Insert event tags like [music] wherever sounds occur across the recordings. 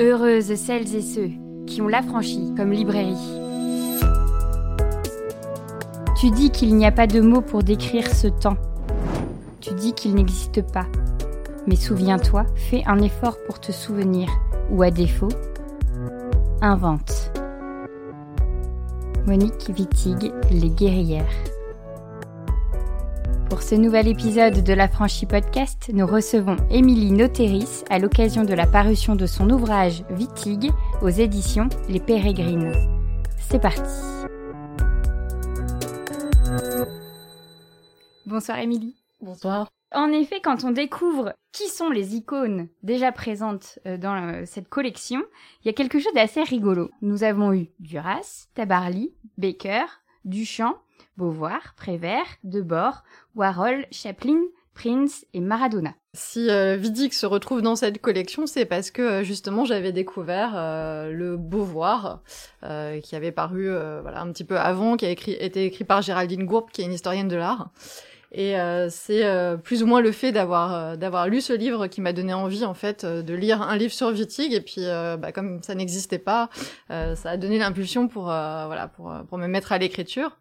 Heureuses celles et ceux qui ont l'affranchi comme librairie. Tu dis qu'il n'y a pas de mots pour décrire ce temps. Tu dis qu'il n'existe pas. Mais souviens-toi, fais un effort pour te souvenir, ou à défaut, invente. Monique Wittig, Les guerrières. Pour ce nouvel épisode de la Franchie Podcast, nous recevons Émilie Noteris à l'occasion de la parution de son ouvrage Wittig aux éditions Les Pérégrines. C'est parti. Bonsoir Émilie. Bonsoir. En effet, quand on découvre qui sont les icônes déjà présentes euh, dans euh, cette collection, il y a quelque chose d'assez rigolo. Nous avons eu Duras, Tabarly, Baker, Duchamp, Beauvoir, Prévert, Debord, Warhol, Chaplin, Prince et Maradona. Si euh, se retrouve dans cette collection, c'est parce que euh, justement j'avais découvert euh, le Beauvoir, euh, qui avait paru voilà un petit peu avant, qui a écrit, été écrit par Géraldine Gourbe, qui est une historienne de l'art. Et c'est plus ou moins le fait d'avoir d'avoir lu ce livre qui m'a donné envie en fait de lire un livre sur Wittig. Et puis bah, comme ça n'existait pas, ça a donné l'impulsion pour voilà pour pour me mettre à l'écriture.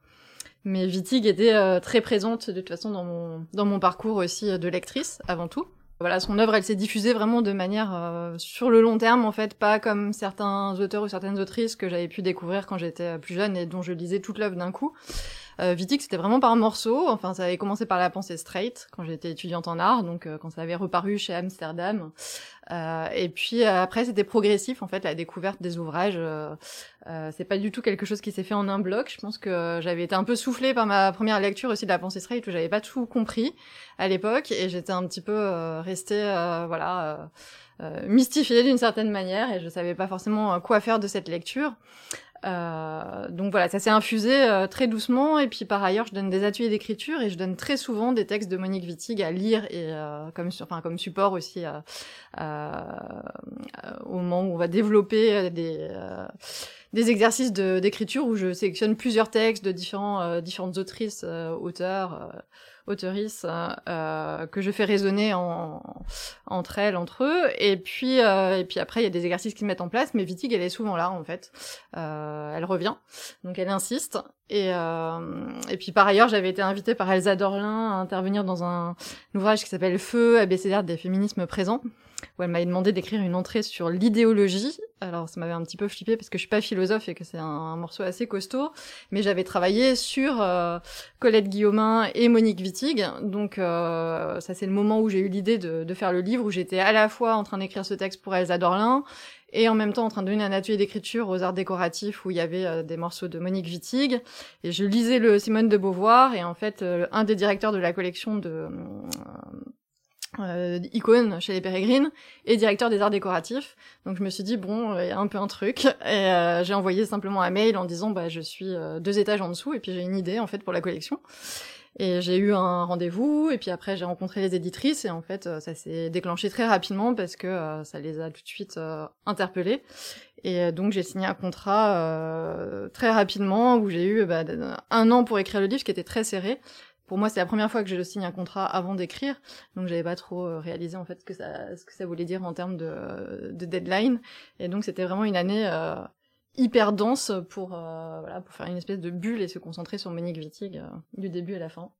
Mais Wittig était euh, très présente de toute façon dans mon, dans mon parcours aussi euh, de lectrice avant tout. Voilà, son œuvre, elle s'est diffusée vraiment de manière euh, sur le long terme, en fait, pas comme certains auteurs ou certaines autrices que j'avais pu découvrir quand j'étais plus jeune et dont je lisais toute l'œuvre d'un coup. Euh, Wittig, c'était vraiment par morceaux. Enfin, ça avait commencé par la pensée straight quand j'étais étudiante en art, donc quand ça avait reparu chez Amsterdam. Euh, et puis euh, après, c'était progressif en fait la découverte des ouvrages. Euh, c'est pas du tout quelque chose qui s'est fait en un bloc. Je pense que j'avais été un peu soufflée par ma première lecture aussi de la pensée straight où j'avais pas tout compris à l'époque et j'étais un petit peu restée voilà mystifiée d'une certaine manière et je savais pas forcément quoi faire de cette lecture. Euh, donc voilà, ça s'est infusé euh, très doucement. Et puis par ailleurs, je donne des ateliers d'écriture et je donne très souvent des textes de Monique Wittig à lire et euh, comme, comme support aussi au moment où on va développer des, des exercices d'écriture où je sélectionne plusieurs textes de différents, différentes autrices, auteurs auteurices euh, que je fais résonner en, entre elles, entre eux. Et puis, euh, et puis après, il y a des exercices qui se mettent en place, mais Wittig, elle est souvent là, en fait. Euh, elle revient, donc elle insiste. Et, et puis par ailleurs, j'avais été invitée par Elsa Dorlin à intervenir dans un, ouvrage qui s'appelle Feu, abécédaire des féminismes présents, où elle m'avait demandé d'écrire une entrée sur l'idéologie. Alors ça m'avait un petit peu flippé parce que je suis pas philosophe et que c'est un, morceau assez costaud, mais j'avais travaillé sur euh, Colette Guillaumin et Monique Wittig. Donc euh, ça c'est le moment où j'ai eu l'idée de, de, faire le livre, où j'étais à la fois en train d'écrire ce texte pour Elsa Dorlin et en même temps en train de donner un atelier d'écriture aux arts décoratifs où il y avait euh, des morceaux de Monique Wittig et je lisais le Simone de Beauvoir et en fait un des directeurs de la collection de euh, icône chez les Pérégrines et directeur des arts décoratifs. Donc je me suis dit bon, il y a un peu un truc et euh, j'ai envoyé simplement un mail en disant bah je suis euh, deux étages en dessous et puis j'ai une idée en fait pour la collection. Et j'ai eu un rendez-vous et puis après j'ai rencontré les éditrices et en fait euh, ça s'est déclenché très rapidement parce que ça les a tout de suite interpellés. Et donc j'ai signé un contrat très rapidement où j'ai eu bah, un an pour écrire le livre qui était très serré pour moi, c'est la première fois que je signe un contrat avant d'écrire, donc j'avais pas trop euh, réalisé en fait ce que ça, voulait dire en termes de, de deadline. Et donc c'était vraiment une année euh, hyper dense pour euh, voilà pour faire une espèce de bulle et se concentrer sur Monique Wittig du début à la fin.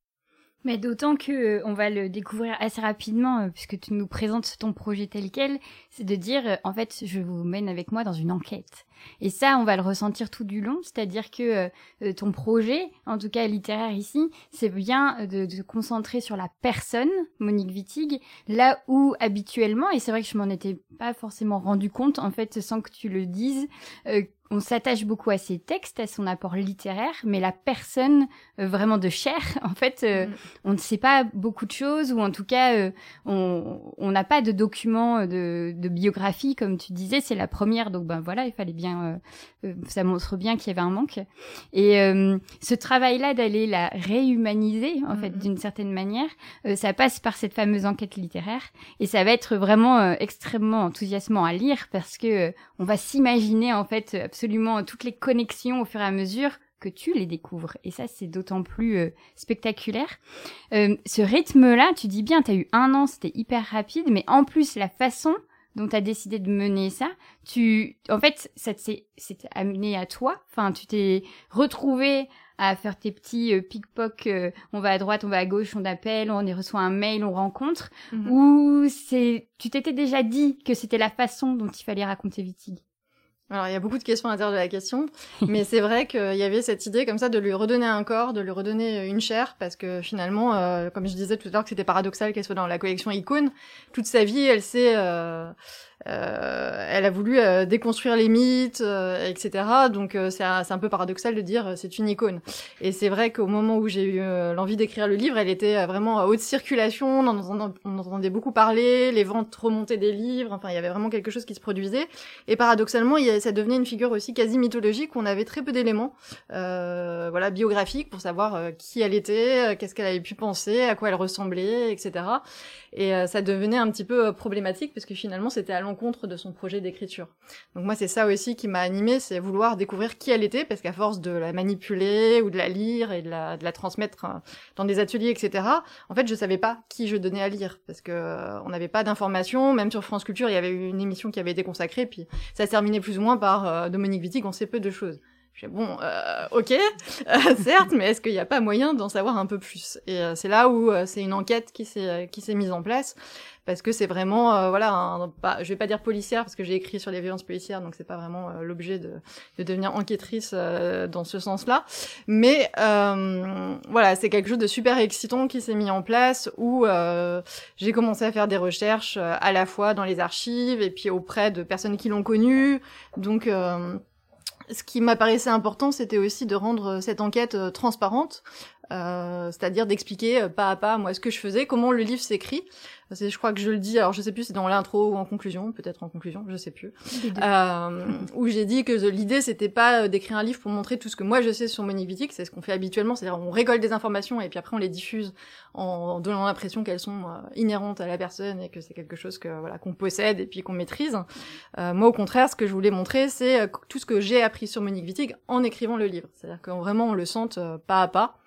Mais d'autant que euh, on va le découvrir assez rapidement euh, puisque tu nous présentes ton projet tel quel, c'est de dire euh, en fait je vous mène avec moi dans une enquête. Et ça on va le ressentir tout du long, c'est-à-dire que ton projet, en tout cas littéraire ici, c'est bien de, se concentrer sur la personne Monique Wittig, là où habituellement et c'est vrai que je m'en étais pas forcément rendu compte en fait sans que tu le dises on s'attache beaucoup à ses textes, à son apport littéraire, mais la personne euh, vraiment de chair, [laughs] en fait, euh, mm. on ne sait pas beaucoup de choses, ou en tout cas, euh, on n'a pas de documents de, de, biographie, comme tu disais, c'est la première, donc ben voilà, il fallait bien, ça montre bien qu'il y avait un manque. Et ce travail-là d'aller la réhumaniser, en fait, mm. d'une certaine manière, ça passe par cette fameuse enquête littéraire, et ça va être vraiment extrêmement enthousiasmant à lire, parce que on va s'imaginer, en fait, absolument toutes les connexions au fur et à mesure que tu les découvres. Et ça, c'est d'autant plus euh, spectaculaire. Euh, ce rythme-là, tu dis bien, tu as eu un an, c'était hyper rapide, mais en plus, la façon dont tu as décidé de mener ça, tu, en fait, ça s'est amené à toi. Enfin, tu t'es retrouvé à faire tes petits euh, pickpock, euh, on va à droite, on va à gauche, on appelle, on y reçoit un mail, on rencontre, mhm. ou c'est, tu t'étais déjà dit que c'était la façon dont il fallait raconter Wittig alors, il y a beaucoup de questions à l'intérieur de la question, [laughs] mais c'est vrai qu'il y avait cette idée comme ça de lui redonner un corps, de lui redonner une chair, parce que finalement, euh, comme je disais tout à l'heure que c'était paradoxal qu'elle soit dans la collection Icône, toute sa vie, elle s'est... Euh, elle a voulu euh, déconstruire les mythes, euh, etc. Donc c'est un, un, peu paradoxal de dire c'est une icône. Et c'est vrai qu'au moment où j'ai eu l'envie d'écrire le livre, elle était vraiment à haute circulation, on en, entendait beaucoup parler, les ventes remontaient des livres, enfin il y avait vraiment quelque chose qui se produisait. Et paradoxalement, ça devenait une figure aussi quasi mythologique, on avait très peu d'éléments voilà, biographiques pour savoir qui elle était, qu'est-ce qu'elle avait pu penser, à quoi elle ressemblait, etc. Et ça devenait un petit peu problématique, parce que finalement c'était à l'encontre de son projet d'écriture. Donc moi, c'est ça aussi qui m'a animée, c'est vouloir découvrir qui elle était, parce qu'à force de la manipuler ou de la lire et de la, de la transmettre euh, dans des ateliers, etc., en fait, je savais pas qui je donnais à lire, parce que euh, on n'avait pas d'informations. Même sur France Culture, il y avait eu une émission qui avait été consacrée, puis ça terminait plus ou moins par euh, Dominique Wittig, on sait peu de choses. Je bon, euh, ok, [laughs] certes, mais est-ce qu'il n'y a pas moyen d'en savoir un peu plus? Et c'est là où c'est une enquête qui s'est qui s'est mise en place parce que c'est vraiment euh, voilà un, pas, je vais pas dire policière parce que j'ai écrit sur les violences policières donc c'est pas vraiment euh, l'objet de, de, devenir enquêtrice euh, dans ce sens-là. Mais voilà c'est quelque chose de super excitant qui s'est mis en place où j'ai commencé à faire des recherches à la fois dans les archives et puis auprès de personnes qui l'ont connu. Donc ce qui m'apparaissait important, c'était aussi de rendre cette enquête transparente, euh, c'est-à-dire d'expliquer pas à pas moi ce que je faisais, comment le livre s'écrit, je crois que je le dis, alors je sais plus si c'est dans l'intro ou en conclusion, peut-être en conclusion, je sais plus, euh, où j'ai dit que l'idée c'était pas d'écrire un livre pour montrer tout ce que moi je sais sur Monique Wittig, c'est ce qu'on fait habituellement, c'est-à-dire on récolte des informations et puis après on les diffuse en donnant l'impression qu'elles sont euh, inhérentes à la personne et que c'est quelque chose que voilà qu'on possède et puis qu'on maîtrise. Euh, moi au contraire, ce que je voulais montrer, c'est euh, tout ce que j'ai appris sur Monique Wittig en écrivant le livre, c'est-à-dire que vraiment on le sente pas à pas.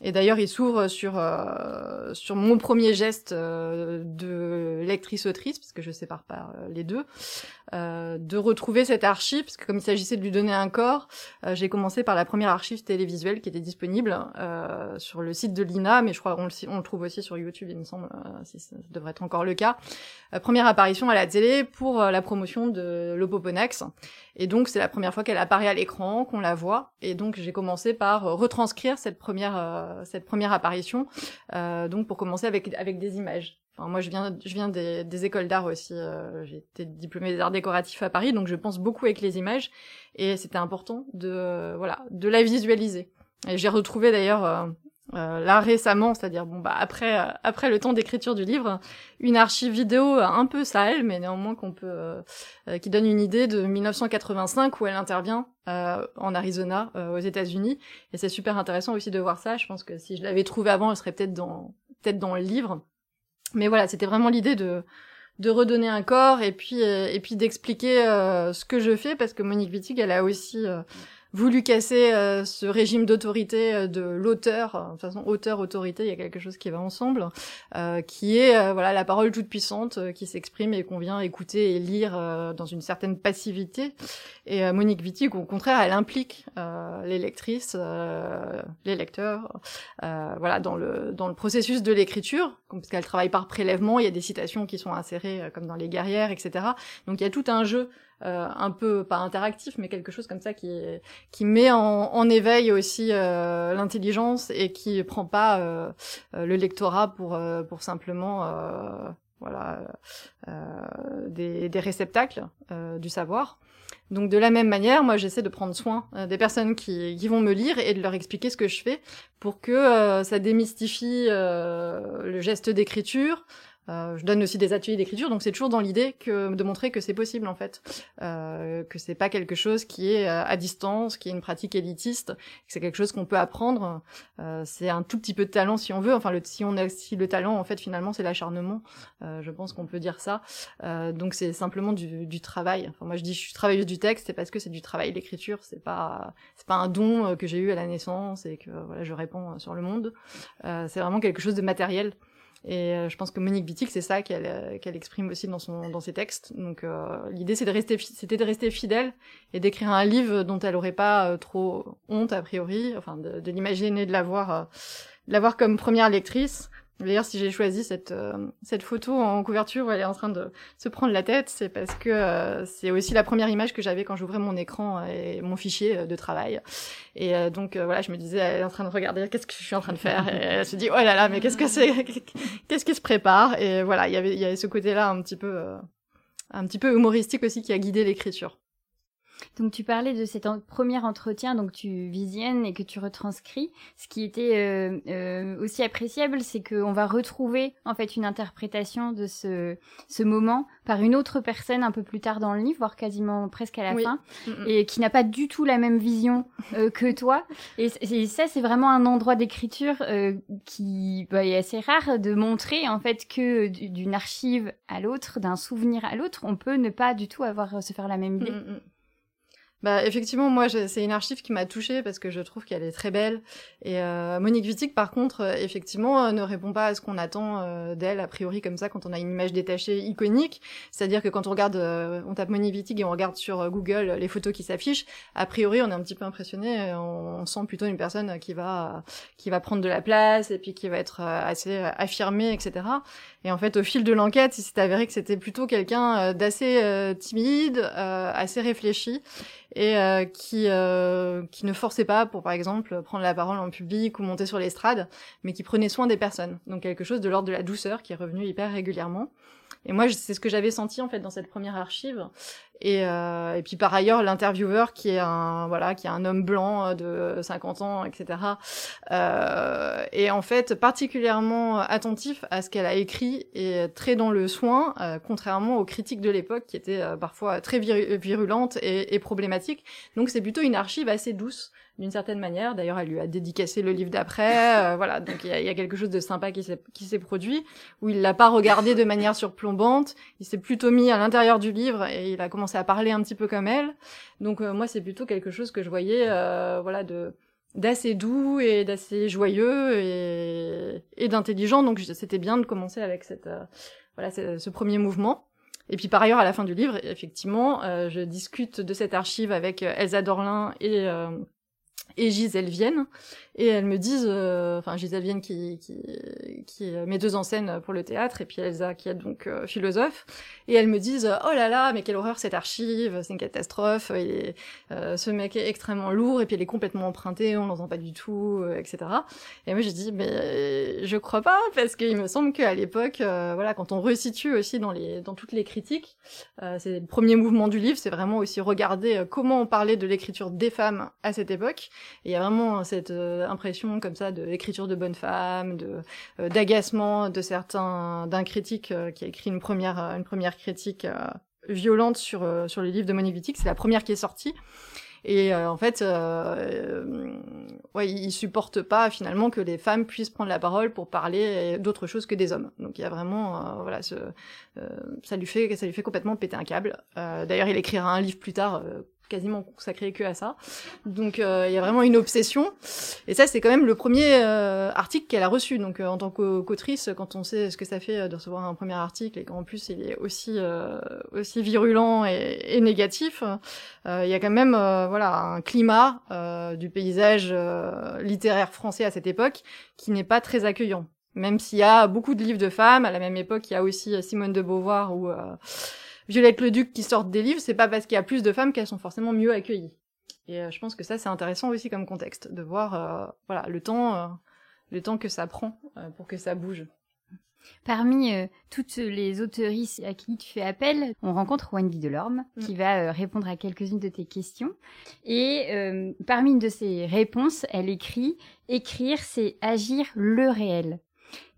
Et d'ailleurs, il s'ouvre sur euh, sur mon premier geste euh, de lectrice-autrice, parce que je sépare pas euh, les deux, euh, de retrouver cette archive, parce que comme il s'agissait de lui donner un corps, euh, j'ai commencé par la première archive télévisuelle qui était disponible sur le site de l'INA, mais je crois qu'on le, on le trouve aussi sur YouTube, il me semble, si ça devrait être encore le cas. première apparition à la télé pour la promotion de l'Opoponax. Et donc c'est la première fois qu'elle apparaît à l'écran, qu'on la voit. Et donc j'ai commencé par retranscrire cette première cette première apparition, donc pour commencer avec avec des images moi, je viens, je viens des, des écoles d'art aussi. Euh, j'ai été diplômée des arts décoratifs à Paris, donc je pense beaucoup avec les images. Et c'était important de, euh, voilà, de la visualiser. Et j'ai retrouvé d'ailleurs euh, euh là récemment, c'est-à-dire bon bah après après le temps d'écriture du livre, une archive vidéo un peu sale, mais néanmoins qu'on peut qui donne une idée de 1985 où elle intervient en Arizona aux États-Unis. Et c'est super intéressant aussi de voir ça. Je pense que si je l'avais trouvé avant, elle serait peut-être dans peut-être dans le livre. Mais voilà, c'était vraiment l'idée de de redonner un corps et puis euh, et puis d'expliquer euh, ce que je fais parce que Monique Wittig elle a aussi euh, voulu casser euh, ce régime d'autorité euh, de l'auteur, euh, de toute façon auteur-autorité, il y a quelque chose qui va ensemble, qui est voilà la parole toute puissante qui s'exprime et qu'on vient écouter et lire dans une certaine passivité. Et Monique Wittig, au contraire, elle implique les lectrices, les lecteurs, voilà dans le dans le processus de l'écriture, parce qu'elle travaille par prélèvement, il y a des citations qui sont insérées comme dans les guerrières, etc. Donc il y a tout un jeu euh, un peu pas interactif, mais quelque chose comme ça qui qui met en, en éveil aussi euh, l'intelligence et qui prend pas euh, le lectorat pour pour simplement voilà des, des réceptacles du savoir. Donc de la même manière, moi j'essaie de prendre soin des personnes qui, qui, vont me lire et de leur expliquer ce que je fais pour que ça démystifie le geste d'écriture, euh, je donne aussi des ateliers d'écriture, donc c'est toujours dans l'idée que de montrer que c'est possible en fait, euh, que c'est pas quelque chose qui est euh, à distance, qui est une pratique élitiste, que c'est quelque chose qu'on peut apprendre. Euh, c'est un tout petit peu de talent si on veut. Enfin, le, si on a si le talent en fait finalement c'est l'acharnement. Euh, je pense qu'on peut dire ça. Donc c'est simplement du, du, travail. Enfin, moi je dis je suis travailleuse du texte, c'est parce que c'est du travail l'écriture. C'est pas c'est pas un don que j'ai eu à la naissance et que voilà je réponds sur le monde. c'est vraiment quelque chose de matériel. Et je pense que Monique Wittig, c'est ça qu'elle qu'elle exprime aussi dans son dans ses textes. Donc l'idée c'est de rester c'était de rester fidèle et d'écrire un livre dont elle aurait pas trop honte a priori, enfin de, de l'imaginer, de l'avoir l'avoir comme première lectrice D'ailleurs, si j'ai choisi cette, euh, cette photo en couverture où elle est en train de se prendre la tête, c'est parce que euh, c'est aussi la première image que j'avais quand j'ouvrais mon écran euh, et mon fichier de travail. Et donc voilà, je me disais, elle est en train de regarder qu'est-ce que je suis en train de faire? Et elle se dit, oh là là, mais qu'est-ce que c'est? [laughs] Qu'est-ce qui se prépare? Et voilà, il y avait, il y avait ce côté-là un petit peu, un petit peu humoristique aussi qui a guidé l'écriture. Donc tu parlais de cet premier entretien, donc tu visionnes et que tu retranscris. Ce qui était euh, euh, aussi appréciable, c'est qu'on va retrouver en fait une interprétation de ce, ce moment par une autre personne un peu plus tard dans le livre, voire quasiment presque à la fin, mm, mm. et qui n'a pas du tout la même vision euh, que toi. [laughs] Et, ça, c'est vraiment un endroit d'écriture qui bah, est assez rare de montrer en fait que d'une archive à l'autre, d'un souvenir à l'autre, on peut ne pas du tout avoir se faire la même idée. Mm, bah effectivement, moi c'est une archive qui m'a touchée parce que je trouve qu'elle est très belle. Et euh, Monique Wittig, par contre, euh, effectivement, euh, ne répond pas à ce qu'on attend euh, d'elle a priori comme ça quand on a une image détachée iconique. C'est-à-dire que quand on regarde, on tape Monique Wittig et on regarde sur Google les photos qui s'affichent, a priori on est un petit peu impressionné. On, on, sent plutôt une personne qui va qui va prendre de la place et puis qui va être assez affirmée, etc. Et en fait, au fil de l'enquête, il s'est avéré que c'était plutôt quelqu'un d'assez timide, assez réfléchi et euh, qui euh, qui ne forçait pas pour par exemple prendre la parole en public ou monter sur l'estrade, mais qui prenait soin des personnes. Donc quelque chose de l'ordre de la douceur qui est revenu hyper régulièrement. Et moi, c'est ce que j'avais senti en fait dans cette première archive. Et, euh, et puis par ailleurs, l'intervieweur qui est un voilà, qui est un homme blanc euh, de 50 ans, etc. Euh, est en fait particulièrement attentif à ce qu'elle a écrit et très dans le soin, euh, contrairement aux critiques de l'époque qui étaient euh, parfois très virulentes et, et problématiques. Donc c'est plutôt une archive assez douce d'une certaine manière. D'ailleurs, elle lui a dédicacé le livre d'après. Euh, voilà, donc il y, a, quelque chose de sympa qui s'est produit, où il l'a pas regardé de manière surplombante. Il s'est plutôt mis à l'intérieur du livre et il a commencé à parler un petit peu comme elle. Donc euh, moi, c'est plutôt quelque chose que je voyais, euh, voilà, de d'assez doux et d'assez joyeux et, et d'intelligent. Donc c'était bien de commencer avec cette voilà ce, premier mouvement. Et puis par ailleurs, à la fin du livre, effectivement, je discute de cette archive avec Elsa Dorlin et et Gisèle Vienne. Et elles me disent euh, enfin Gisèle Vienne qui qui qui met deux en scène pour le théâtre et puis Elsa qui est donc euh, philosophe. Et elles me disent oh là là mais quelle horreur cette archive c'est une catastrophe et euh, ce mec est extrêmement lourd et puis elle est complètement empruntée on l'entend pas du tout etc et moi j'ai dit mais je crois pas parce qu'il me semble qu'à l'époque voilà quand on resitue aussi dans les dans toutes les critiques c'est le premier mouvement du livre c'est vraiment aussi regarder comment on parlait de l'écriture des femmes à cette époque il y a vraiment cette euh, impression comme ça de l'écriture de bonne femme, de euh, d'agacement de certains d'un critique euh, qui a écrit une première une première critique violente sur sur le livre de Monique. C'est la première qui est sortie. Et en fait, euh, ouais, il supporte pas finalement que les femmes puissent prendre la parole pour parler d'autre chose que des hommes. Donc il y a vraiment, voilà, ça lui fait, ça lui fait complètement péter un câble. D'ailleurs, il écrira un livre plus tard quasiment consacré que à ça. Donc euh, il y a vraiment une obsession. Et ça, c'est quand même le premier euh, article qu'elle a reçu. Donc euh, en tant qu'autrice, quand on sait ce que ça fait de recevoir un premier article et qu'en plus il est aussi aussi virulent et, et négatif, il y a quand même voilà un climat du paysage littéraire français à cette époque qui n'est pas très accueillant. Même s'il y a beaucoup de livres de femmes, à la même époque, il y a aussi Simone de Beauvoir ou Violette le Duc qui sortent des livres, c'est pas parce qu'il y a plus de femmes qu'elles sont forcément mieux accueillies. Et euh, je pense que ça c'est intéressant aussi comme contexte de voir euh, voilà le temps euh, le temps que ça prend pour que ça bouge. Parmi toutes les autoristes à qui tu fais appel, on rencontre Wendy Delorme mm. qui va répondre à quelques-unes de tes questions. Et parmi une de ses réponses, elle écrit Écrire, c'est agir le réel.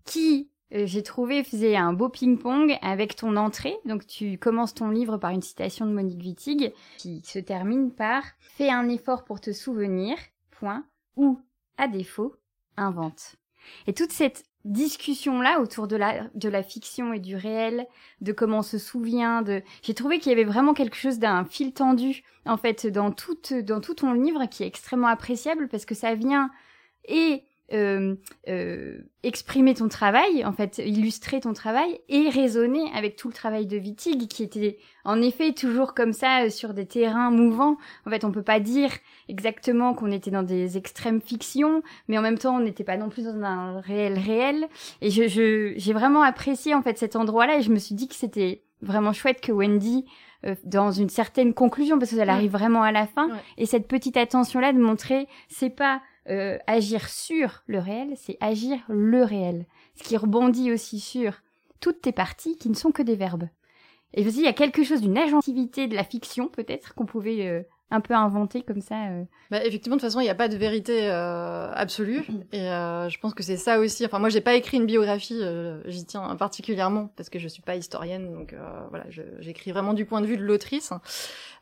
Qui euh, j'ai trouvé faisait un beau ping-pong avec ton entrée. Donc tu commences ton livre par une citation de Monique Wittig qui se termine par Fais un effort pour te souvenir, point, ou, à défaut, invente. Et toute cette discussion-là autour de la, de la fiction et du réel, de comment on se souvient, de, j'ai trouvé qu'il y avait vraiment quelque chose d'un fil tendu, en fait, dans tout, dans tout ton livre qui est extrêmement appréciable parce que ça vient et euh, euh, exprimer ton travail, en fait, illustrer ton travail et raisonner avec tout le travail de Wittig qui était en effet toujours comme ça euh, sur des terrains mouvants. En fait, on peut pas dire exactement qu'on était dans des extrêmes fictions, mais en même temps, on n'était pas non plus dans un réel réel. Et je, je, j'ai vraiment apprécié en fait cet endroit-là et je me suis dit que c'était vraiment chouette que Wendy euh, dans une certaine conclusion parce qu'elle arrive vraiment à la fin et cette petite attention là de montrer c'est pas euh, agir sur le réel, c'est agir le réel. Ce qui rebondit aussi sur toutes tes parties qui ne sont que des verbes. Et aussi, il y a quelque chose d'une agentivité de la fiction, peut-être, qu'on pouvait euh, un peu inventer comme ça. Euh. Bah, effectivement, de toute façon, il n'y a pas de vérité absolue. Et je pense que c'est ça aussi. Enfin, moi, j'ai pas écrit une biographie, j'y tiens particulièrement, parce que je suis pas historienne, donc voilà, j'écris vraiment du point de vue de l'autrice.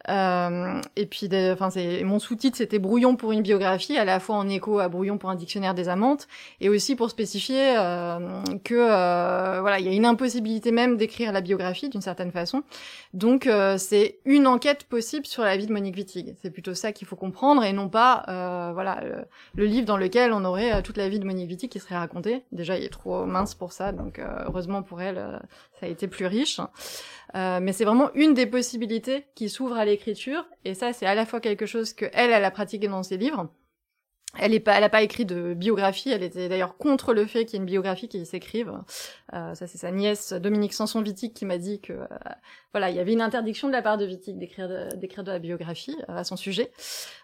Euh, et puis, enfin, mon sous-titre, c'était Brouillon pour une biographie, à la fois en écho à Brouillon pour un dictionnaire des amantes, et aussi pour spécifier euh, que euh, voilà, il y a une impossibilité même d'écrire la biographie d'une certaine façon. Donc, euh, c'est une enquête possible sur la vie de Monique Wittig. C'est plutôt ça qu'il faut comprendre, et non pas euh, voilà le, livre dans lequel on aurait toute la vie de Monique Wittig qui serait racontée. Déjà, il est trop mince pour ça, donc heureusement pour elle, ça a été plus riche. Euh, mais c'est vraiment une des possibilités qui s'ouvre à l'écriture, et ça c'est à la fois quelque chose que elle, elle a pratiqué dans ses livres. Elle est pas, elle pas écrit de biographie. Elle était d'ailleurs contre le fait qu'il y ait une biographie qui s'écrive. Euh, ça c'est sa nièce Dominique Sanson Wittig qui m'a dit que euh, voilà, il y avait une interdiction de la part de Wittig d'écrire de, d'écrire de la biographie euh, à son sujet.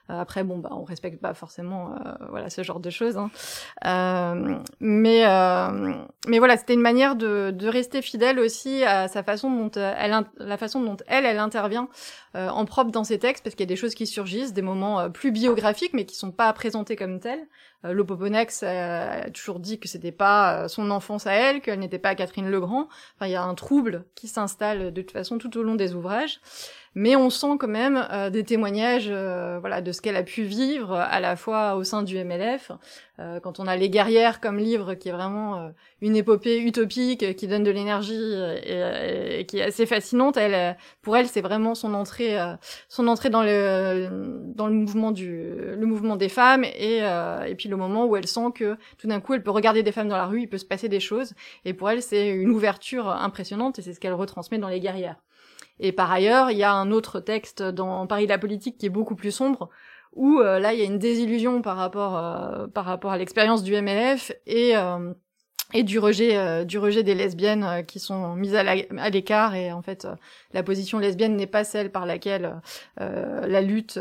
Euh, après, bon, bah, on respecte pas forcément, voilà, ce genre de choses. Hein. mais, mais voilà, c'était une manière de, de rester fidèle aussi à sa façon dont elle, la façon dont elle, elle intervient en propre dans ses textes, parce qu'il y a des choses qui surgissent, des moments plus biographiques, mais qui sont pas présentés comme tels. Euh, Lopoponex a toujours dit que c'était pas son enfance à elle, qu'elle n'était pas Catherine Legrand. Enfin, il y a un trouble qui s'installe de toute façon tout au long des ouvrages mais on sent quand même euh, des témoignages euh, voilà de ce qu'elle a pu vivre à la fois au sein du MLF euh, quand on a les guerrières comme livre qui est vraiment une épopée utopique qui donne de l'énergie et, et, qui est assez fascinante. Elle pour elle c'est vraiment son entrée son entrée dans le dans le mouvement du le mouvement des femmes et et puis le moment où elle sent que tout d'un coup elle peut regarder des femmes dans la rue il peut se passer des choses. Et pour elle c'est une ouverture impressionnante et c'est ce qu'elle retransmet dans les guerrières et par ailleurs, il y a un autre texte dans Paris la politique qui est beaucoup plus sombre, où euh, là, il y a une désillusion par rapport, euh, par rapport à l'expérience du MLF et euh, et du rejet euh, du rejet des lesbiennes euh, qui sont mises à l'écart. Et en fait euh, la position lesbienne n'est pas celle par laquelle la lutte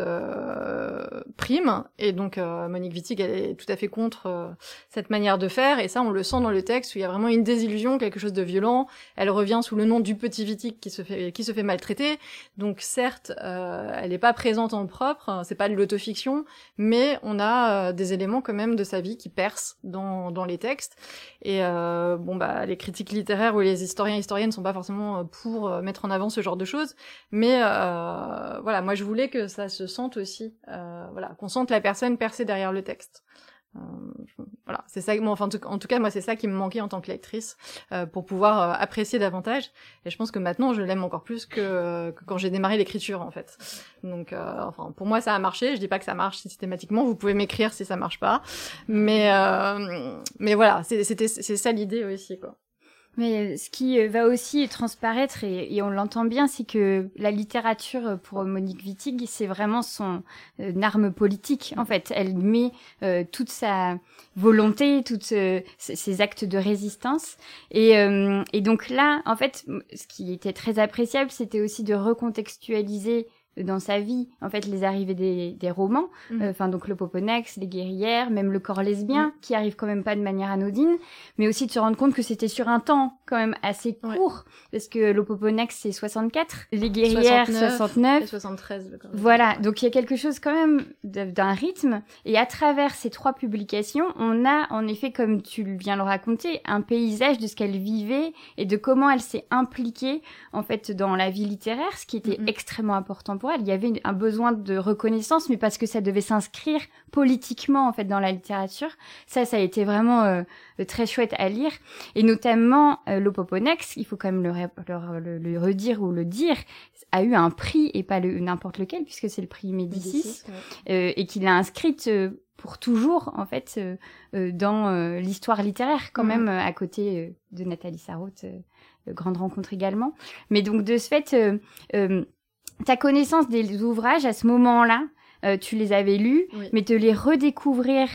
prime. Et donc Monique Wittig elle est tout à fait contre cette manière de faire. Et ça on le sent dans le texte où il y a vraiment une désillusion quelque chose de violent. Elle revient sous le nom du petit Wittig qui se fait qui se fait maltraiter. Donc certes elle n'est pas présente en propre c'est pas de l'autofiction mais on a des éléments quand même de sa vie qui percent dans dans les textes. Et euh, bon bah les critiques littéraires ou les historiens et historiennes sont pas forcément euh, pour euh, mettre en avant ce genre de choses, mais euh, voilà, moi je voulais que ça se sente aussi, voilà, qu'on sente la personne percée derrière le texte. Euh, voilà, c'est ça. Moi, enfin, en tout, cas, moi, c'est ça qui me manquait en tant que lectrice euh, pour pouvoir euh, apprécier davantage. Et je pense que maintenant, je l'aime encore plus que, que quand j'ai démarré l'écriture, en fait. Donc, enfin, pour moi, ça a marché. Je dis pas que ça marche systématiquement. Vous pouvez m'écrire si ça marche pas. Mais, mais voilà, c'était, c'est ça l'idée aussi, quoi. Mais ce qui euh, va aussi transparaître, et, on l'entend bien, c'est que la littérature euh, pour Monique Wittig, c'est vraiment son euh, arme politique. En fait, elle met toute sa volonté, tous ses actes de résistance. Et, et donc là, en fait, ce qui était très appréciable, c'était aussi de recontextualiser dans sa vie, en fait, les arrivées des, des romans, mhm. euh, enfin donc le Poponex, les guerrières, même le corps lesbien, mhm. qui arrive quand même pas de manière anodine, mais aussi de se rendre compte que c'était sur un temps quand même assez court, parce que le Poponex c'est 64, les guerrières 69, 73. voilà, donc il y a quelque chose quand même d'un rythme, et à travers ces trois publications, on a en effet, comme tu viens le raconter, un paysage de ce qu'elle vivait et de comment elle s'est impliquée en fait dans la vie littéraire, ce qui était mhm. extrêmement important pour Il y avait un besoin de reconnaissance, mais parce que ça devait s'inscrire politiquement en fait dans la littérature. Ça, ça a été vraiment euh, très chouette à lire, et notamment euh, l'Opoponex. Il faut quand même le, le, redire ou le dire a eu un prix et pas le n'importe lequel puisque c'est le prix Médicis, euh, et qu'il a inscrite pour toujours en fait dans l'histoire littéraire quand mmh. même à côté de Nathalie Sarraute grande rencontre également. Mais donc de ce fait, euh, euh, ta connaissance des ouvrages à ce moment-là, euh, tu les avais lus, mais te les redécouvrir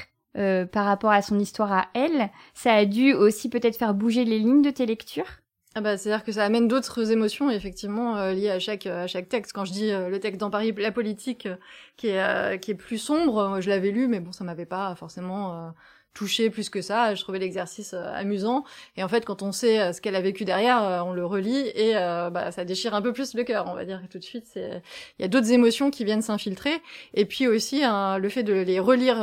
par rapport à son histoire à elle, ça a dû aussi peut-être faire bouger les lignes de tes lectures? Ah bah, c'est-à-dire que ça amène d'autres émotions effectivement liées à chaque à chaque texte. Quand je dis le texte dans Paris, la politique qui est qui est plus sombre, je l'avais lu, mais bon, ça m'avait pas forcément touché plus que ça. Je trouvais l'exercice euh, amusant. Et en fait, quand on sait euh, ce qu'elle a vécu derrière, euh, on le relit et bah, ça déchire un peu plus le cœur, on va dire. tout de suite, c'est il y a d'autres émotions qui viennent s'infiltrer. Et puis aussi hein, le fait de les relire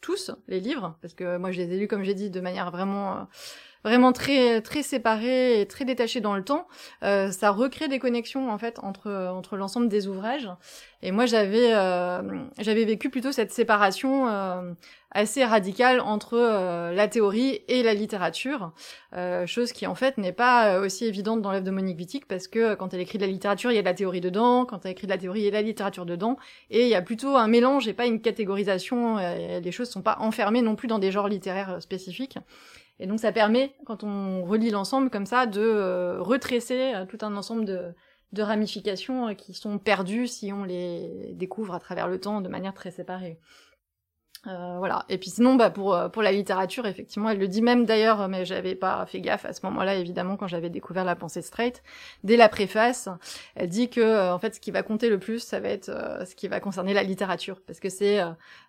tous les livres, parce que moi je les ai lus comme j'ai dit de manière vraiment vraiment très très séparé et très détaché dans le temps, euh, ça recrée des connexions en fait entre entre l'ensemble des ouvrages. Et moi j'avais euh, j'avais vécu plutôt cette séparation euh, assez radicale entre euh, la théorie et la littérature, euh, chose qui en fait n'est pas aussi évidente dans l'œuvre de Monique Wittig parce que quand elle écrit de la littérature il y a de la théorie dedans, quand elle écrit de la théorie il y a de la littérature dedans, et il y a plutôt un mélange et pas une catégorisation. les choses sont pas enfermées non plus dans des genres littéraires spécifiques. Et donc ça permet, quand on relit l'ensemble comme ça, de euh, retresser euh, tout un ensemble de, de ramifications euh, qui sont perdues si on les découvre à travers le temps de manière très séparée. Euh, voilà. Et puis sinon, bah pour pour la littérature, effectivement, elle le dit même d'ailleurs, mais j'avais pas fait gaffe à ce moment-là, évidemment, quand j'avais découvert la pensée straight. Dès la préface, elle dit que en fait, ce qui va compter le plus, ça va être ce qui va concerner la littérature, parce que c'est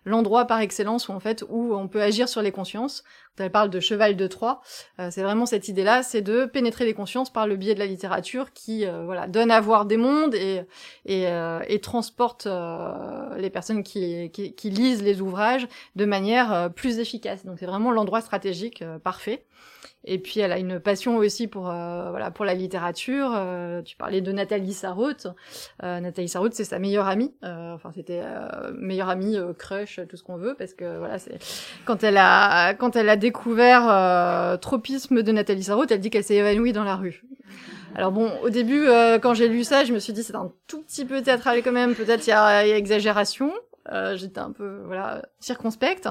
l'endroit par excellence où en fait où on peut agir sur les consciences elle parle de cheval de Troie, euh, c'est vraiment cette idée-là, c'est de pénétrer les consciences par le biais de la littérature qui euh, voilà donne à voir des mondes et et, euh, et transporte les personnes qui, qui, qui, lisent les ouvrages de manière plus efficace. Donc c'est vraiment l'endroit stratégique parfait. Et puis elle a une passion aussi pour euh, voilà pour la littérature. Euh, tu parlais de Nathalie Sarraute. Euh, Nathalie Sarraute, c'est sa meilleure amie. enfin, c'était meilleure amie, crush, tout ce qu'on veut, parce que voilà, c'est quand elle a quand elle a découvert Tropisme de Nathalie Sarraute, elle dit qu'elle s'est évanouie dans la rue. Alors bon, au début, quand j'ai lu ça, je me suis dit c'est un tout petit peu théâtral quand même. Peut-être il y y a exagération. J'étais un peu voilà circonspecte.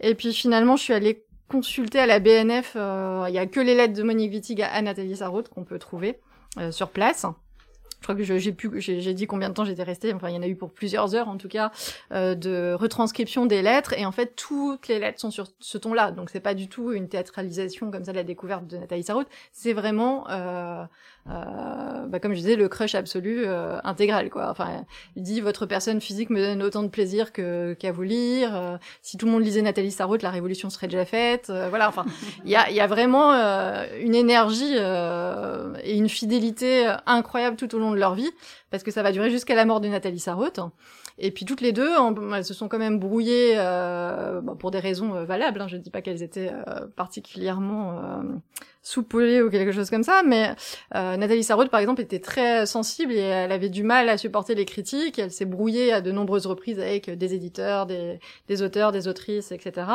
Et puis finalement, je suis allée consulter à la BNF. Euh, il y a que les lettres de Monique Wittig à Nathalie Sarraute qu'on peut trouver euh, sur place. Je crois que j'ai pu, j'ai dit combien de temps j'étais restée. Enfin, il y en a eu pour plusieurs heures en tout cas euh, de retranscription des lettres. Et en fait, toutes les lettres sont sur ce ton-là. Donc, c'est pas du tout une théâtralisation comme ça de la découverte de Nathalie Sarraute. C'est vraiment euh, euh, bah, comme je disais, le crush absolu euh, intégral, quoi. Enfin, il dit votre personne physique me donne autant de plaisir que qu'à vous lire. Euh, si tout le monde lisait Nathalie Sarraute, la révolution serait déjà faite. Voilà. Enfin, il y a, y a vraiment une énergie et une fidélité incroyable tout au long de leur vie, parce que ça va durer jusqu'à la mort de Nathalie Sarraute. Et puis toutes les deux, elles se sont quand même brouillées euh, pour des raisons valables. Hein. Je ne dis pas qu'elles étaient particulièrement soupolée ou quelque chose comme ça, mais euh, Nathalie Sarraute, par exemple, était très sensible et elle avait du mal à supporter les critiques. Elle s'est brouillée à de nombreuses reprises avec des éditeurs, des, auteurs, des autrices, etc.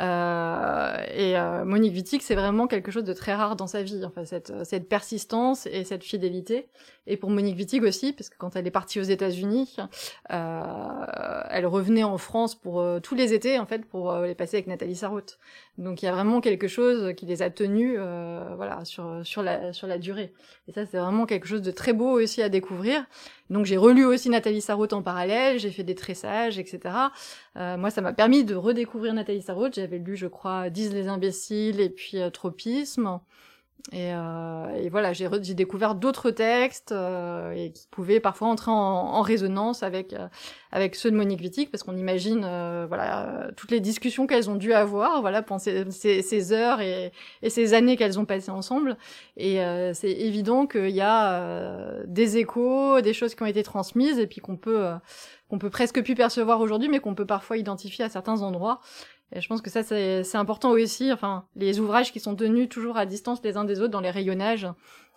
Euh, et euh, Monique Wittig, c'est vraiment quelque chose de très rare dans sa vie, enfin cette, cette persistance et cette fidélité. Et pour Monique Wittig aussi, parce que quand elle est partie aux États-Unis, euh, elle revenait en France pour euh, tous les étés, en fait, pour les passer avec Nathalie Sarraute. Donc il y a vraiment quelque chose qui les a tenus, euh, voilà, sur sur la sur la durée. Et ça c'est vraiment quelque chose de très beau aussi à découvrir. Donc j'ai relu aussi Nathalie Sarraute en parallèle, j'ai fait des tressages, etc. Euh, moi ça m'a permis de redécouvrir Nathalie Sarraute. J'avais lu, je crois, Disent les imbéciles et puis euh, Tropisme. Et, euh, et, voilà, j'ai découvert d'autres textes euh, et qui pouvaient parfois entrer en, en résonance avec euh, avec ceux de Monique Wittig, parce qu'on imagine euh, voilà toutes les discussions qu'elles ont dû avoir, voilà pendant ces, ces, ces heures et, et, ces années qu'elles ont passées ensemble. Et euh, c'est évident qu'il y a des échos, des choses qui ont été transmises et puis qu'on peut qu'on peut presque plus percevoir aujourd'hui, mais qu'on peut parfois identifier à certains endroits. Et je pense que ça, c'est important aussi. Enfin, les ouvrages qui sont tenus toujours à distance les uns des autres dans les rayonnages,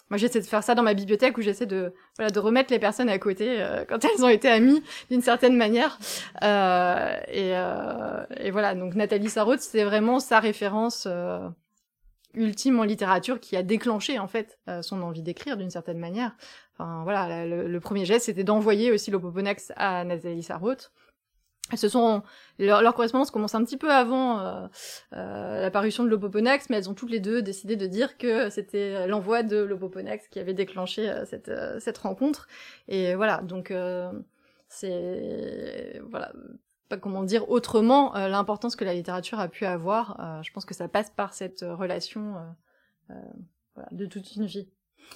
moi, j'essaie de faire ça dans ma bibliothèque où j'essaie de, voilà, de remettre les personnes à côté euh, quand elles ont été amies d'une certaine manière. Euh, et, euh, et, voilà, donc Nathalie Sarraute, c'est vraiment sa référence euh, ultime en littérature qui a déclenché en fait son envie d'écrire d'une certaine manière. Enfin voilà, le, le premier geste, c'était d'envoyer aussi l'Opoponax à Nathalie Sarraute ce sont leur, correspondance commence un petit peu avant euh, euh, la parution de l'Opoponax, mais elles ont toutes les deux décidé de dire que c'était l'envoi de l'Opoponax qui avait déclenché euh, cette, euh, cette rencontre. Et voilà, donc euh, c'est voilà pas comment dire autrement l'importance que la littérature a pu avoir. je pense que ça passe par cette relation voilà, de toute une vie.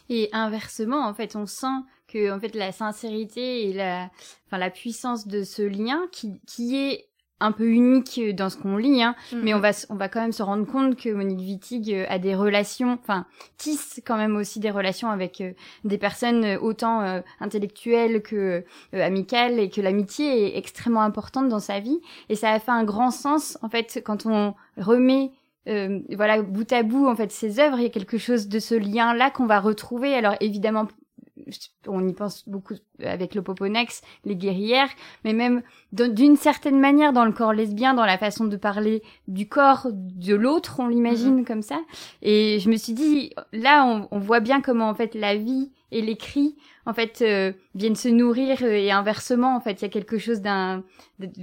Et inversement, en fait, on sent que en fait la sincérité et la, enfin la puissance de ce lien qui, qui est un peu unique dans ce qu'on lit, hein, mm -hmm. mais on va on va quand même se rendre compte que Monique Wittig euh, a des relations, enfin tisse quand même aussi des relations avec euh, des personnes euh, autant euh, intellectuelles que euh, amicales et que l'amitié est extrêmement importante dans sa vie et ça a fait un grand sens en fait quand on remet euh, voilà, bout à bout, en fait, ces œuvres, il y a quelque chose de ce lien-là qu'on va retrouver. Alors évidemment, on y pense beaucoup avec le Poponex, les guerrières, mais même d'une certaine manière dans le corps lesbien, dans la façon de parler du corps de l'autre, on l'imagine mmh. comme ça. Et je me suis dit, là, on, on, voit bien comment en fait la vie et l'écrit, en fait, euh, viennent se nourrir et inversement, en fait, il y a quelque chose d'un,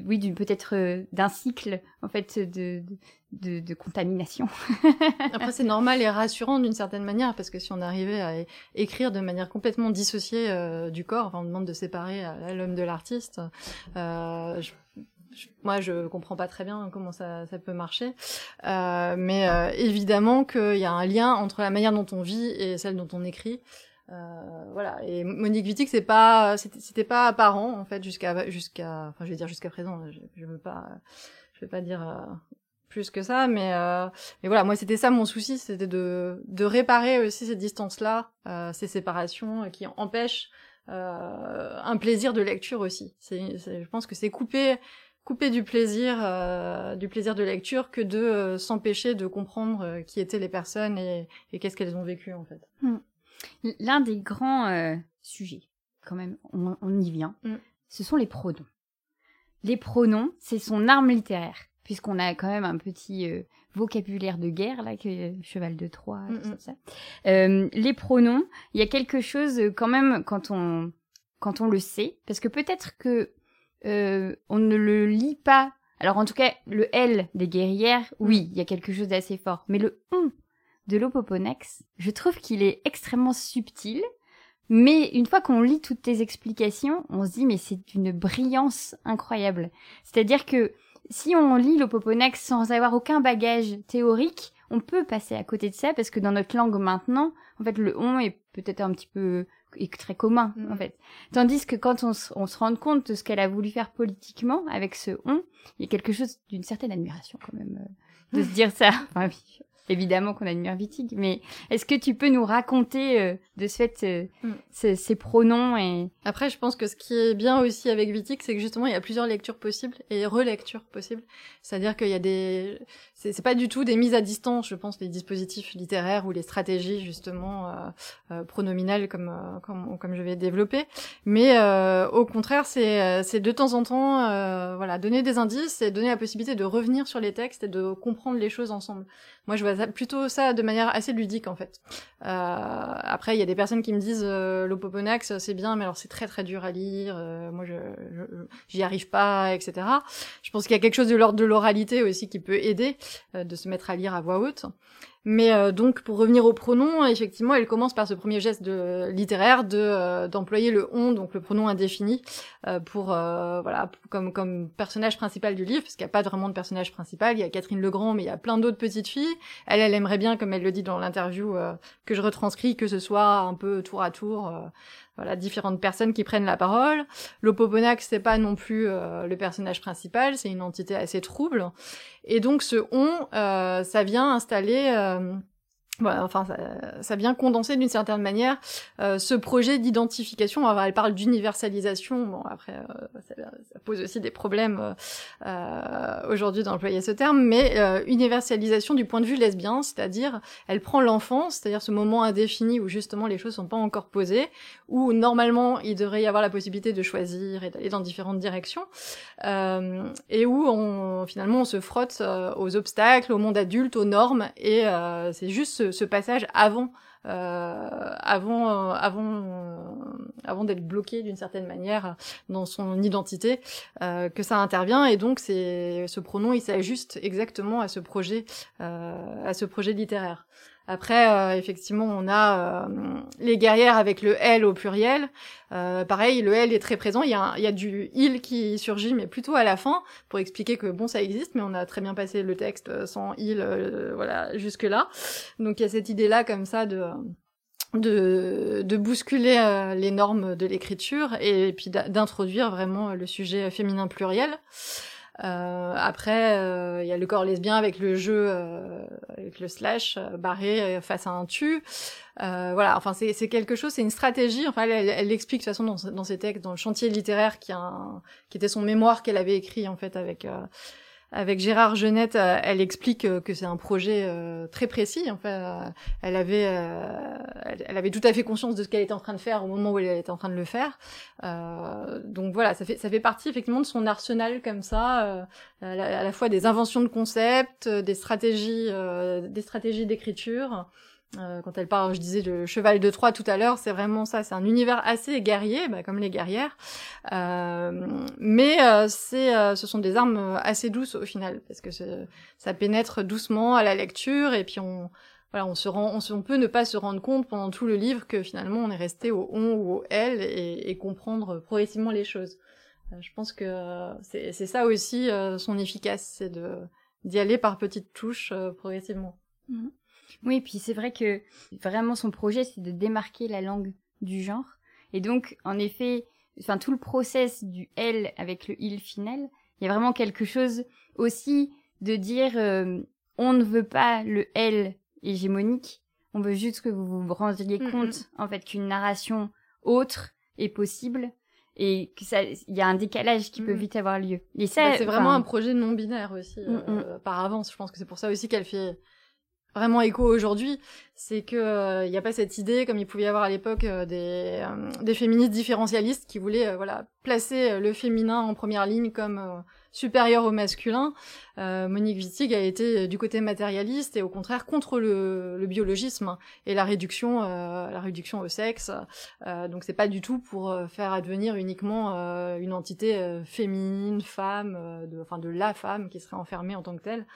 oui, peut-être euh, d'un cycle, en fait, de, de de, contamination. [laughs] Après, c'est normal et rassurant d'une certaine manière, parce que si on arrivait à écrire de manière complètement dissociée euh, du corps, enfin, on demande de séparer euh, l'homme de l'artiste, euh, je, moi, je comprends pas très bien comment ça, ça peut marcher, euh, mais euh, évidemment qu'il y a un lien entre la manière dont on vit et celle dont on écrit. Euh, voilà. Et Monique Wittig, c'est pas, c'était pas apparent en fait jusqu'à, jusqu'à, enfin, je vais dire jusqu'à présent. Je, je veux pas, je vais pas dire plus que ça, mais, euh, mais voilà, moi c'était ça mon souci, c'était de, de réparer aussi ces distances-là, euh, ces séparations qui empêchent euh, un plaisir de lecture aussi. C'est, je pense que c'est couper, couper du plaisir, euh, du plaisir de lecture que de euh, s'empêcher de comprendre euh, qui étaient les personnes et, et qu'est-ce qu'elles ont vécu en fait. Hmm. L'un des grands sujets, quand même, on, on y vient, mm. ce sont les pronoms. Les pronoms, c'est son arme littéraire puisqu'on a quand même un petit euh, vocabulaire de guerre là, que cheval de Troie, mm -hmm. tout ça. Euh, les pronoms, il y a quelque chose euh, quand même quand on quand on le sait, parce que peut-être que euh, on ne le lit pas. Alors en tout cas, le L des guerrières, oui, il y a quelque chose d'assez fort, mais le on de l'Opoponex, je trouve qu'il est extrêmement subtil. Mais une fois qu'on lit toutes tes explications, on se dit mais c'est d'une brillance incroyable. C'est-à-dire que si on lit l'Opoponex sans avoir aucun bagage théorique, on peut passer à côté de ça parce que dans notre langue maintenant, en fait, le on est peut-être un petit peu est très commun mm. en fait. Tandis que quand on, on se rend compte de ce qu'elle a voulu faire politiquement avec ce on, il y a quelque chose d'une certaine admiration quand même euh, de [laughs] se dire ça. Enfin, oui, évidemment qu'on admire Wittig, mais est-ce que tu peux nous raconter euh, de ce fait euh, mm. ces, ces, pronoms et après je pense que ce qui est bien aussi avec Wittig c'est que justement il y a plusieurs lectures possibles et relectures possibles. C'est-à-dire qu'il y a des c'est pas du tout des mises à distance je pense les dispositifs littéraires ou les stratégies justement euh, euh pronominales comme, euh, comme comme je vais développer. Mais euh, au contraire c'est c'est de temps en temps voilà donner des indices et donner la possibilité de revenir sur les textes et de comprendre les choses ensemble moi je vois plutôt ça de manière assez ludique en fait. Après il y a des personnes qui me disent euh, l'Opoponax c'est bien mais alors c'est très très dur à lire euh, moi je j'y arrive pas etc je pense qu'il y a quelque chose de l'ordre de l'oralité aussi qui peut aider euh, de se mettre à lire à voix haute mais euh, donc pour revenir au pronom, effectivement, elle commence par ce premier geste littéraire de euh, d'employer le on, donc le pronom indéfini, euh, pour euh, voilà comme comme personnage principal du livre, parce qu'il n'y a pas vraiment de personnage principal. Il y a Catherine Legrand, mais il y a plein d'autres petites filles. Elle, elle aimerait bien, comme elle le dit dans l'interview euh, que je retranscris, que ce soit un peu tour à tour. Euh, différentes personnes qui prennent la parole. L'Opoponax, c'est pas non plus euh, le personnage principal, c'est une entité assez trouble. Et donc ce on, euh, ça vient installer euh, enfin, ça, ça, vient condenser d'une certaine manière euh, ce projet d'identification. Elle parle d'universalisation. Bon, après, euh, ça, pose aussi des problèmes euh, aujourd'hui d'employer ce terme, mais euh, universalisation du point de vue lesbien, c'est-à-dire elle prend l'enfance, c'est-à-dire ce moment indéfini où justement les choses sont pas encore posées, où normalement il devrait y avoir la possibilité de choisir et d'aller dans différentes directions, euh, et où on, finalement on se frotte aux obstacles, au monde adulte, aux normes, et c'est juste ce, passage avant, euh, avant, euh, avant, euh, avant d'être bloqué d'une certaine manière dans son identité, euh, que ça intervient. Et donc, c'est ce pronom, il s'ajuste exactement à ce projet, à ce projet littéraire. Après, euh, effectivement, on a euh, les guerrières avec le L au pluriel. Euh, pareil, le L est très présent. Il y, a, il y a du il qui surgit, mais plutôt à la fin, pour expliquer que bon, ça existe, mais on a très bien passé le texte sans il, voilà, jusque là. Donc il y a cette idée-là comme ça de de, de bousculer les normes de l'écriture et puis d'introduire vraiment le sujet féminin pluriel. Euh, après, il euh, y a le corps lesbien avec le jeu, euh, avec le slash barré face à un tu. voilà, enfin c'est quelque chose, c'est une stratégie. Enfin, elle, l'explique de toute façon dans, dans ses textes, dans le chantier littéraire qui, a qui était son mémoire qu'elle avait écrit en fait avec avec Gérard Genette, euh, elle explique euh, que c'est un projet euh, très précis. En elle avait, elle avait tout à fait conscience de ce qu'elle était en train de faire au moment où elle était en train de le faire. donc voilà, ça fait, ça fait partie effectivement de son arsenal comme ça, à la fois des inventions de concepts, des stratégies, des stratégies d'écriture. Euh, quand elle parle, je disais le cheval de Troie tout à l'heure, c'est vraiment ça, c'est un univers assez guerrier, bah, comme les guerrières, euh, mais euh, c'est, euh, ce sont des armes assez douces au final, parce que ça pénètre doucement à la lecture, et puis on, voilà, on se rend, on, on, peut ne pas se rendre compte pendant tout le livre que finalement on est resté au on ou au elle et, et comprendre progressivement les choses. je pense que c'est, ça aussi son efficace, c'est d'y aller par petites touches progressivement. Mmh. Oui, puis c'est vrai que vraiment son projet, c'est de démarquer la langue du genre. Et donc, en effet, enfin tout le process du elle avec le il final, il y a vraiment quelque chose aussi de dire euh, on ne veut pas le elle hégémonique, on veut juste que vous vous rendiez compte en fait qu'une narration autre est possible et que ça il y a un décalage qui peut vite avoir lieu. Et ça bah, c'est vraiment un projet non binaire aussi euh, par avance, je pense que c'est pour ça aussi qu'elle fait vraiment écho aujourd'hui, c'est que il euh, n'y a pas cette idée comme il pouvait y avoir à l'époque euh, des, euh, des féministes différentialistes qui voulaient voilà placer le féminin en première ligne comme supérieur au masculin. Monique Wittig a été du côté matérialiste et au contraire contre le, le biologisme et la réduction la réduction au sexe. donc c'est pas du tout pour faire advenir uniquement une entité féminine, femme, de, enfin de la femme qui serait enfermée en tant que telle.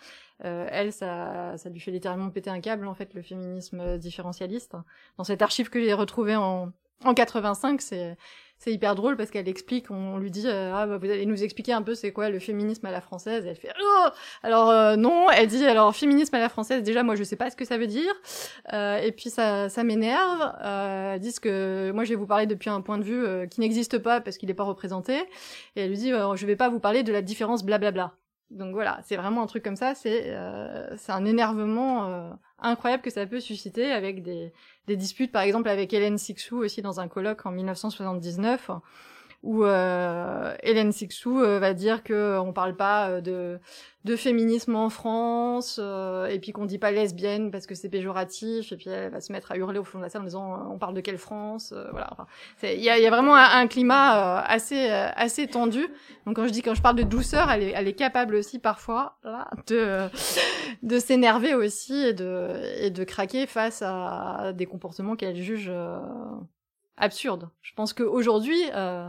Euh, elle, ça, ça lui fait littéralement péter un câble, en fait, le féminisme différentialiste. Dans cette archive que j'ai retrouvée en, en 85, c'est c'est hyper drôle parce qu'elle explique, on lui dit euh, ah bah, vous allez nous expliquer un peu c'est quoi le féminisme à la française. elle fait oh alors euh, non, elle dit alors féminisme à la française déjà moi je sais pas ce que ça veut dire euh, et puis ça ça m'énerve. Euh, disent que moi je vais vous parler depuis un point de vue qui n'existe pas parce qu'il n'est pas représenté et elle lui dit je vais pas vous parler de la différence blablabla. Donc voilà, c'est vraiment un truc comme ça, c'est euh, un énervement euh, incroyable que ça peut susciter avec des, des disputes, par exemple avec Hélène Sixou aussi dans un colloque en 1979 où euh, Hélène Sixou euh, va dire que on parle pas euh, de de féminisme en France euh, et puis qu'on dit pas lesbienne parce que c'est péjoratif et puis elle va se mettre à hurler au fond de la salle en disant on parle de quelle France voilà enfin il y a, y a, vraiment un, climat assez assez tendu. Donc quand je dis quand je parle de douceur elle est elle est capable aussi parfois là, de de s'énerver aussi et de et de craquer face à des comportements qu'elle juge absurde. Je pense qu'aujourd'hui, euh,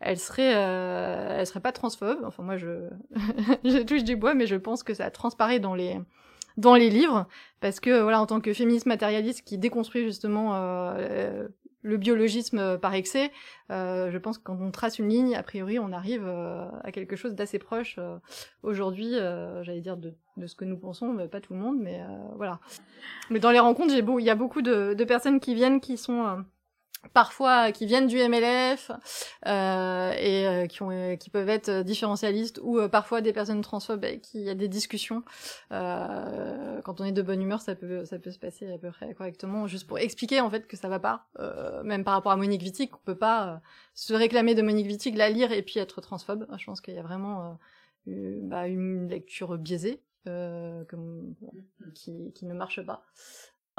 elle serait, euh, elle serait pas transphobe. Enfin, moi, je, [laughs] je touche du bois, mais je pense que ça transparaît dans les, dans les livres, parce que voilà, en tant que féministe matérialiste qui déconstruit justement euh, le biologisme par excès, euh, je pense que quand on trace une ligne, a priori, on arrive euh, à quelque chose d'assez proche euh, aujourd'hui, j'allais dire de, de, ce que nous pensons, mais pas tout le monde, mais voilà. Mais dans les rencontres, j'ai il y a beaucoup de, de personnes qui viennent qui sont parfois qui viennent du MLF euh, et euh, euh, qui peuvent être différentialistes ou euh, parfois des personnes transphobes avec qui il y a des discussions. Euh, quand on est de bonne humeur, ça peut, se passer à peu près correctement, juste pour expliquer en fait que ça va pas. même par rapport à Monique Wittig, on peut pas se réclamer de Monique Wittig, la lire et puis être transphobe. Je pense qu'il y a vraiment bah, une lecture biaisée qui ne marche pas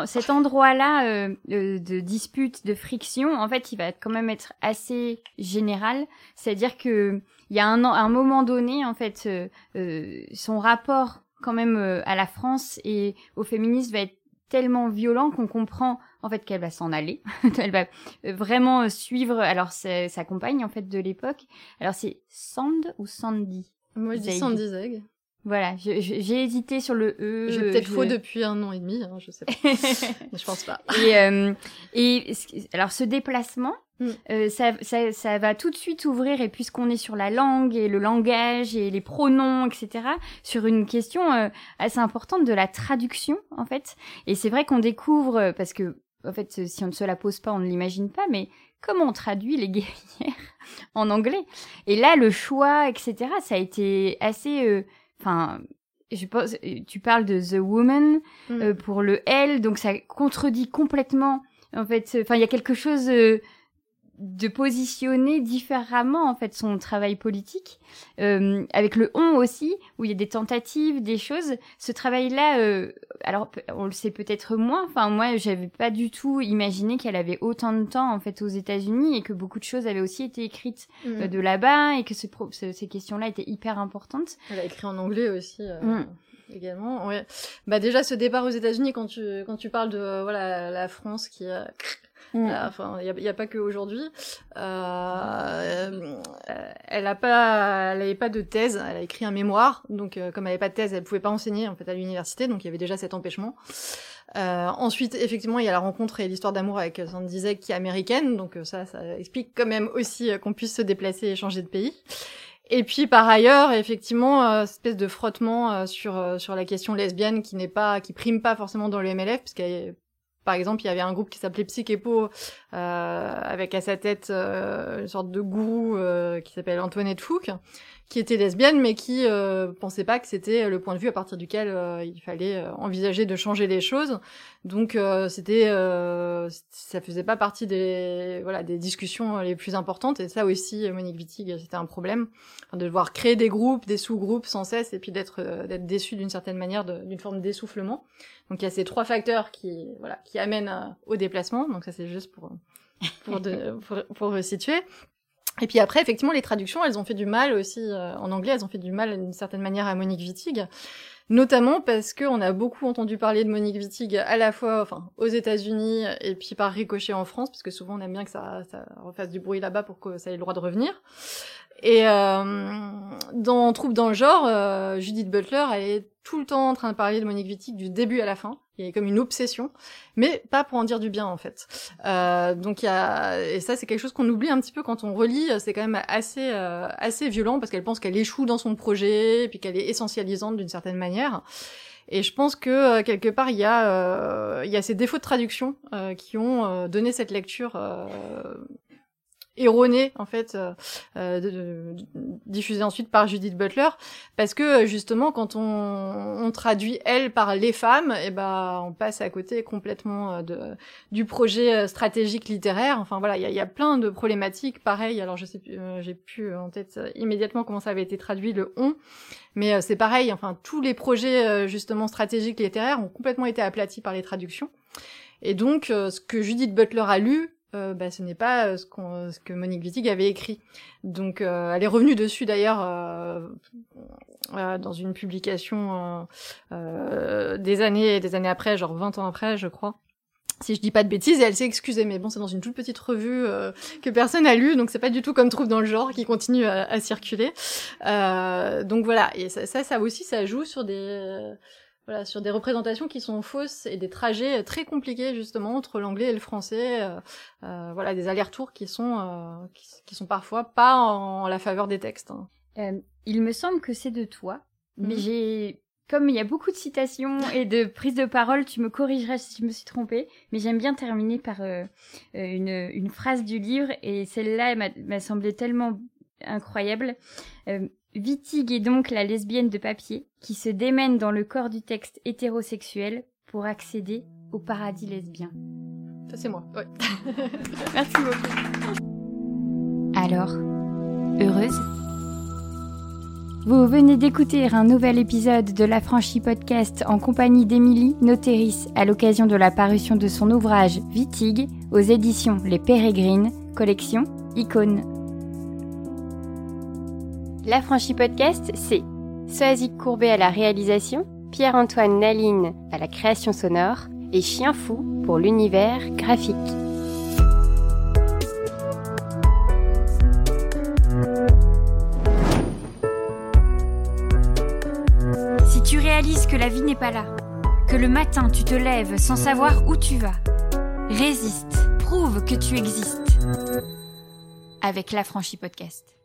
cet endroit-là euh, de dispute, de friction, en fait, il va quand même être assez général. C'est-à-dire que il y a un, un moment donné, en fait, euh, euh son rapport quand même euh, à la France et au féminisme va être tellement violent qu'on comprend en fait qu'elle va s'en aller. [laughs] Elle va vraiment suivre. Alors sa compagne en fait de l'époque. Alors c'est Sand ou Sandy? Moi je dis Sandy Zeg. Voilà, j'ai hésité sur le E. J'ai peut-être faux depuis un an et demi, hein, je sais pas. [laughs] je pense pas. Et, euh, et alors ce déplacement, mm. euh, ça, ça, ça, va tout de suite ouvrir, et puisqu'on est sur la langue et le langage et les pronoms, etc., sur une question euh, assez importante de la traduction, en fait. Et c'est vrai qu'on découvre, euh, parce que, en fait, si on ne se la pose pas, on ne l'imagine pas, mais comment on traduit les [laughs] guerrières en anglais? Et là, le choix, etc., ça a été assez enfin je pense tu parles de the woman mm. euh, pour le elle donc ça contredit complètement en fait enfin il y a quelque chose euh, de positionner différemment en fait son travail politique. Euh, avec le on aussi où il y a des tentatives des choses. Ce travail là euh, alors on le sait peut-être moins. Enfin moi j'avais pas du tout imaginé qu'elle avait autant de temps en fait aux États-Unis et que beaucoup de choses avaient aussi été écrites euh, mm. de là-bas et que ce ces questions là étaient hyper importantes. Elle a écrit en anglais aussi mm. également ouais. Bah déjà ce départ aux États-Unis quand tu quand tu parles de voilà la France qui a Mm. Enfin, il n'y a, pas que aujourd'hui. Euh, elle a pas, pas de thèse. Elle a écrit un mémoire. Donc, euh, comme elle n'avait pas de thèse, elle pouvait pas enseigner en fait à l'université. Donc, il y avait déjà cet empêchement. Euh, ensuite, effectivement, il y a la rencontre et l'histoire d'amour avec Sandy qui est américaine. Donc, euh, ça, ça explique quand même aussi euh, qu'on puisse se déplacer et changer de pays. Et puis par ailleurs, effectivement, euh, espèce de frottement sur sur la question lesbienne qui n'est pas qui prime pas forcément dans le MLF puisqu'elle par exemple, il y avait un groupe qui s'appelait Psychepo, euh, avec à sa tête euh, une sorte de gourou euh, qui s'appelle Antoinette Fouque, qui était lesbienne, mais qui euh, pensait pas que c'était le point de vue à partir duquel euh, il fallait envisager de changer les choses. Donc c'était, ça faisait pas partie des voilà des discussions les plus importantes. Et ça aussi, Monique Wittig, c'était un problème de devoir créer des groupes, des sous-groupes sans cesse, et puis d'être d'être déçu d'une certaine manière d'une forme d'essoufflement. Donc il y a ces trois facteurs qui voilà qui amènent euh, au déplacement. Donc ça c'est juste pour pour, pour, pour resituer. Et puis après, effectivement, les traductions, elles ont fait du mal aussi euh, en anglais. Elles ont fait du mal d'une certaine manière à Monique Wittig, notamment parce qu'on a beaucoup entendu parler de Monique Wittig à la fois, enfin, aux États-Unis et puis par ricochet en France, parce que souvent on aime bien que ça, ça refasse du bruit là-bas pour que ça ait le droit de revenir. Et euh, dans Troupe dans le genre, euh, Judith Butler, elle est tout le temps en train de parler de Monique Wittig du début à la fin. Il y a comme une obsession, mais pas pour en dire du bien en fait. Euh, donc il y a et ça c'est quelque chose qu'on oublie un petit peu quand on relit. C'est quand même assez euh, assez violent parce qu'elle pense qu'elle échoue dans son projet et puis qu'elle est essentialisante d'une certaine manière. Et je pense que euh, quelque part il y a euh, il y a ces défauts de traduction qui ont donné cette lecture erronée en fait euh, euh diffusée ensuite par Judith Butler parce que justement quand on, traduit elle par les femmes et eh ben on passe à côté complètement euh, de du projet euh, stratégique littéraire. Enfin voilà il y a, y a, plein de problématiques pareil alors je sais plus j'ai plus en tête immédiatement comment ça avait été traduit le on. Mais c'est pareil enfin tous les projets justement stratégiques littéraires ont complètement été aplatis par les traductions. Et donc, ce que Judith Butler a lu, euh, bah, ce n'est pas euh, ce, qu'on, ce, que Monique Wittig avait écrit. Donc euh, elle est revenue dessus d'ailleurs dans une publication des années des années après, genre 20 ans après, je crois. Si je dis pas de bêtises, et elle s'est excusée, mais bon, c'est dans une toute petite revue que personne n'a lu, donc c'est pas du tout comme trouve dans le genre qui continue à, à circuler. donc voilà, et ça, ça, ça aussi, ça joue sur des voilà, sur des représentations qui sont fausses et des trajets très compliqués justement entre l'anglais et le français. Euh, euh, voilà, des allers-retours qui sont euh, qui, sont parfois pas en, la faveur des textes. Hein. il me semble que c'est de toi, mais mhm. j'ai comme il y a beaucoup de citations et de [laughs] prises de parole, tu me corrigeras si je me suis trompée, mais j'aime bien terminer par euh, euh, une, une, phrase du livre, et celle-là m'a semblé tellement incroyable. Euh, Wittig est donc la lesbienne de papier qui se démène dans le corps du texte hétérosexuel pour accéder au paradis lesbien. Ça c'est moi, ouais. [laughs] Merci beaucoup. Alors, heureuse? Vous venez d'écouter un nouvel épisode de La Franchie Podcast en compagnie d'Émilie Noteris à l'occasion de la parution de son ouvrage Vitig aux éditions Les Pérégrines, collection Icône. La Franchie Podcast, c'est Soazic Courbet à la réalisation, Pierre-Antoine Naline à la création sonore et Chien Fou pour l'univers graphique. réalise que la vie n'est pas là, que le matin tu te lèves sans savoir où tu vas. Résiste, prouve que tu existes. Avec l'affranchi podcast.